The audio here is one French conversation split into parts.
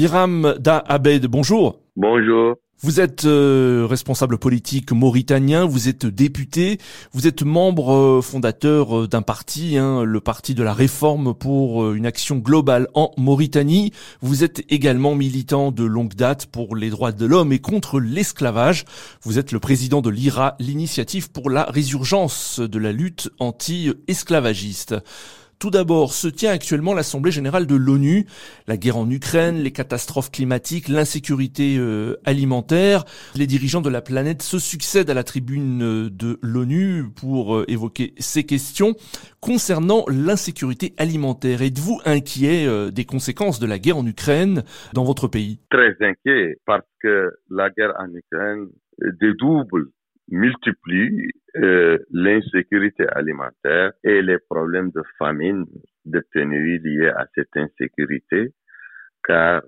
Biram Da Abed, bonjour. Bonjour. Vous êtes euh, responsable politique mauritanien, vous êtes député, vous êtes membre euh, fondateur euh, d'un parti, hein, le Parti de la Réforme pour une action globale en Mauritanie. Vous êtes également militant de longue date pour les droits de l'homme et contre l'esclavage. Vous êtes le président de l'IRA, l'initiative pour la résurgence de la lutte anti-esclavagiste. Tout d'abord, se tient actuellement l'Assemblée générale de l'ONU. La guerre en Ukraine, les catastrophes climatiques, l'insécurité euh, alimentaire. Les dirigeants de la planète se succèdent à la tribune euh, de l'ONU pour euh, évoquer ces questions. Concernant l'insécurité alimentaire, êtes-vous inquiet des conséquences de la guerre en Ukraine dans votre pays? Très inquiet parce que la guerre en Ukraine dédouble multiplie euh, l'insécurité alimentaire et les problèmes de famine, de pénurie liés à cette insécurité, car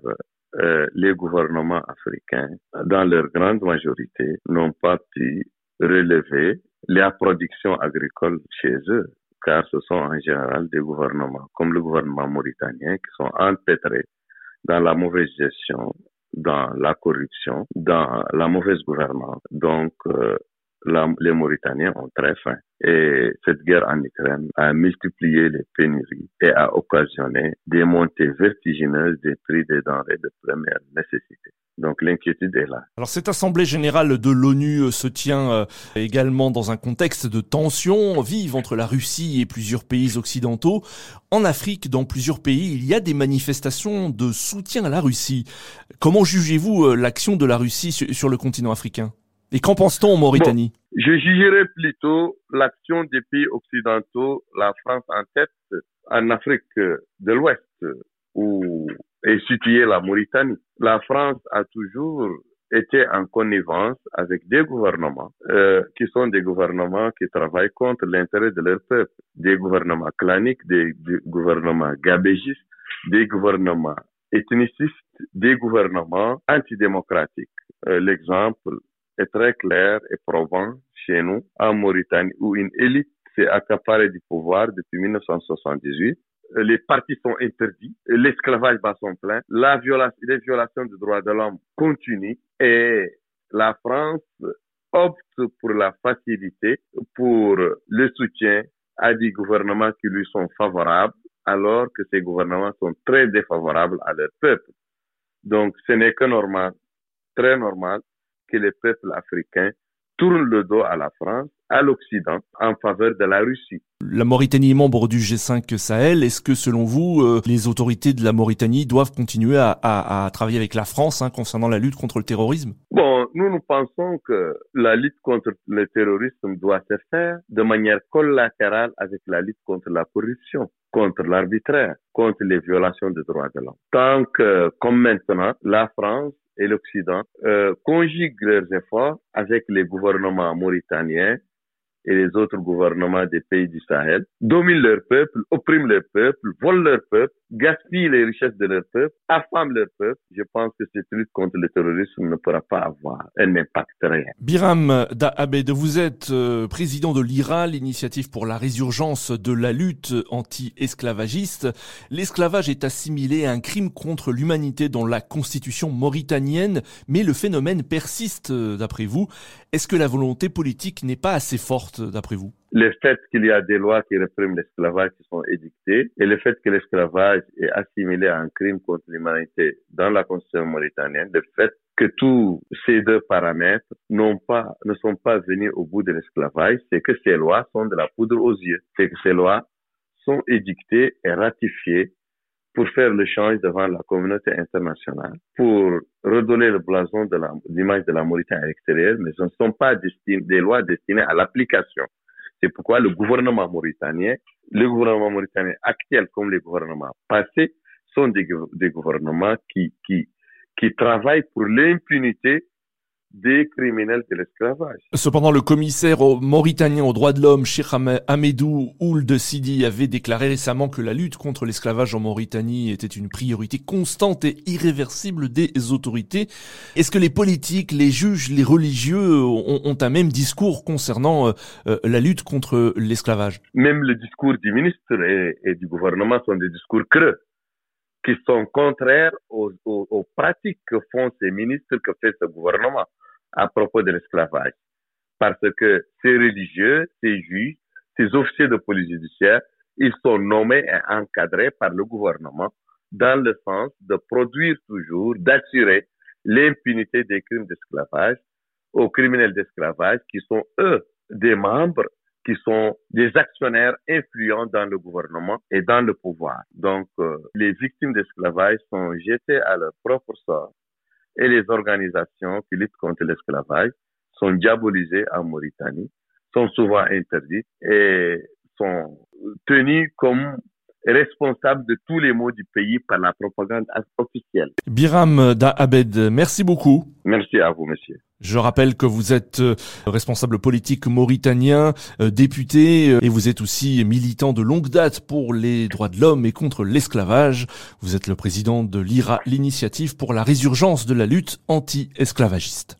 euh, les gouvernements africains, dans leur grande majorité, n'ont pas pu relever la production agricole chez eux, car ce sont en général des gouvernements, comme le gouvernement mauritanien, qui sont empêtrés dans la mauvaise gestion, dans la corruption, dans la mauvaise gouvernance. Donc, euh, les Mauritaniens ont très faim. Et cette guerre en Ukraine a multiplié les pénuries et a occasionné des montées vertigineuses des prix des denrées de première nécessité. Donc l'inquiétude est là. Alors cette assemblée générale de l'ONU euh, se tient euh, également dans un contexte de tension vive entre la Russie et plusieurs pays occidentaux. En Afrique, dans plusieurs pays, il y a des manifestations de soutien à la Russie. Comment jugez-vous euh, l'action de la Russie sur le continent africain? Et qu'en pense-t-on en Mauritanie Je jugerais plutôt l'action des pays occidentaux, la France en tête, en Afrique de l'Ouest, où est située la Mauritanie. La France a toujours été en connivence avec des gouvernements euh, qui sont des gouvernements qui travaillent contre l'intérêt de leur peuple, des gouvernements claniques, des, gouvernements gabégistes, des gouvernements ethnicistes, des gouvernements antidémocratiques. Euh, l'exemple est très clair et probant chez nous, en Mauritanie, où une élite s'est accaparée du pouvoir depuis 1978. Les partis sont interdits, l'esclavage bat son plein, la violation, les violations des droits de l'homme continuent et la France opte pour la facilité, pour le soutien à des gouvernements qui lui sont favorables, alors que ces gouvernements sont très défavorables à leur peuple. Donc, ce n'est que normal, très normal, que les peuples africains tournent le dos à la France, à l'Occident, en faveur de la Russie. La Mauritanie est membre du G5 Sahel. Est-ce que, selon vous, euh, les autorités de la Mauritanie doivent continuer à, travailler avec la France hein, concernant la lutte contre le terrorisme? Bon, nous, nous pensons que la lutte contre le terrorisme doit se faire de manière collatérale avec la lutte contre la corruption contre l'arbitraire, contre les violations des droits de l'homme. Tant que, comme maintenant, la France et l'Occident euh, conjuguent leurs efforts avec les gouvernements mauritaniens et les autres gouvernements des pays du Sahel dominent leur peuple, oppriment leur peuple, volent leur peuple, gaspillent les richesses de leur peuple, affament leur peuple. Je pense que cette lutte contre le terrorisme ne pourra pas avoir un impact réel. Biram Dahabed, vous êtes euh, président de l'IRA, l'initiative pour la résurgence de la lutte anti-esclavagiste. L'esclavage est assimilé à un crime contre l'humanité dans la constitution mauritanienne, mais le phénomène persiste euh, d'après vous. Est-ce que la volonté politique n'est pas assez forte? D'après vous? Le fait qu'il y a des lois qui répriment l'esclavage qui sont édictées et le fait que l'esclavage est assimilé à un crime contre l'humanité dans la constitution mauritanienne, le fait que tous ces deux paramètres ne sont pas venus au bout de l'esclavage, c'est que ces lois sont de la poudre aux yeux. C'est que ces lois sont édictées et ratifiées pour faire le change devant la communauté internationale, pour redonner le blason de l'image de, la Mauritanie à l'extérieur, mais ce ne sont pas des lois destinées à l'application. C'est pourquoi le gouvernement mauritanien, le gouvernement mauritanien actuel comme les gouvernements passés, sont des, gouvernements qui, qui, qui travaillent pour l'impunité des criminels de l'esclavage. Cependant, le commissaire mauritanien aux droits de l'homme, Cheikh Ahmedou Ould Sidi, avait déclaré récemment que la lutte contre l'esclavage en Mauritanie était une priorité constante et irréversible des autorités. Est-ce que les politiques, les juges, les religieux ont, un même discours concernant euh, euh, la lutte contre l'esclavage? Même le discours du ministre et, du gouvernement sont des discours creux qui sont contraires aux, aux, pratiques que font ces ministres, que fait ce gouvernement à propos de l'esclavage. Parce que ces religieux, ces juges, ces officiers de police judiciaire, ils sont nommés et encadrés par le gouvernement dans le sens de produire toujours, d'assurer l'impunité des crimes d'esclavage aux criminels d'esclavage qui sont eux des membres qui sont des actionnaires influents dans le gouvernement et dans le pouvoir. Donc, euh, les victimes d'esclavage sont jetées à leur propre sort et les organisations qui luttent contre l'esclavage sont diabolisées en Mauritanie, sont souvent interdites et sont tenues comme responsables de tous les maux du pays par la propagande officielle. Biram Daabed, merci beaucoup. Merci à vous, monsieur. Je rappelle que vous êtes euh, responsable politique mauritanien, euh, député, euh, et vous êtes aussi militant de longue date pour les droits de l'homme et contre l'esclavage. Vous êtes le président de l'IRA, l'initiative pour la résurgence de la lutte anti-esclavagiste.